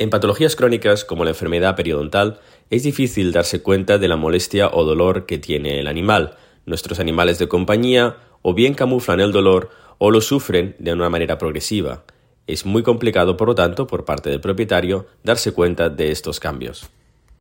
En patologías crónicas como la enfermedad periodontal es difícil darse cuenta de la molestia o dolor que tiene el animal. Nuestros animales de compañía o bien camuflan el dolor o lo sufren de una manera progresiva. Es muy complicado, por lo tanto, por parte del propietario darse cuenta de estos cambios.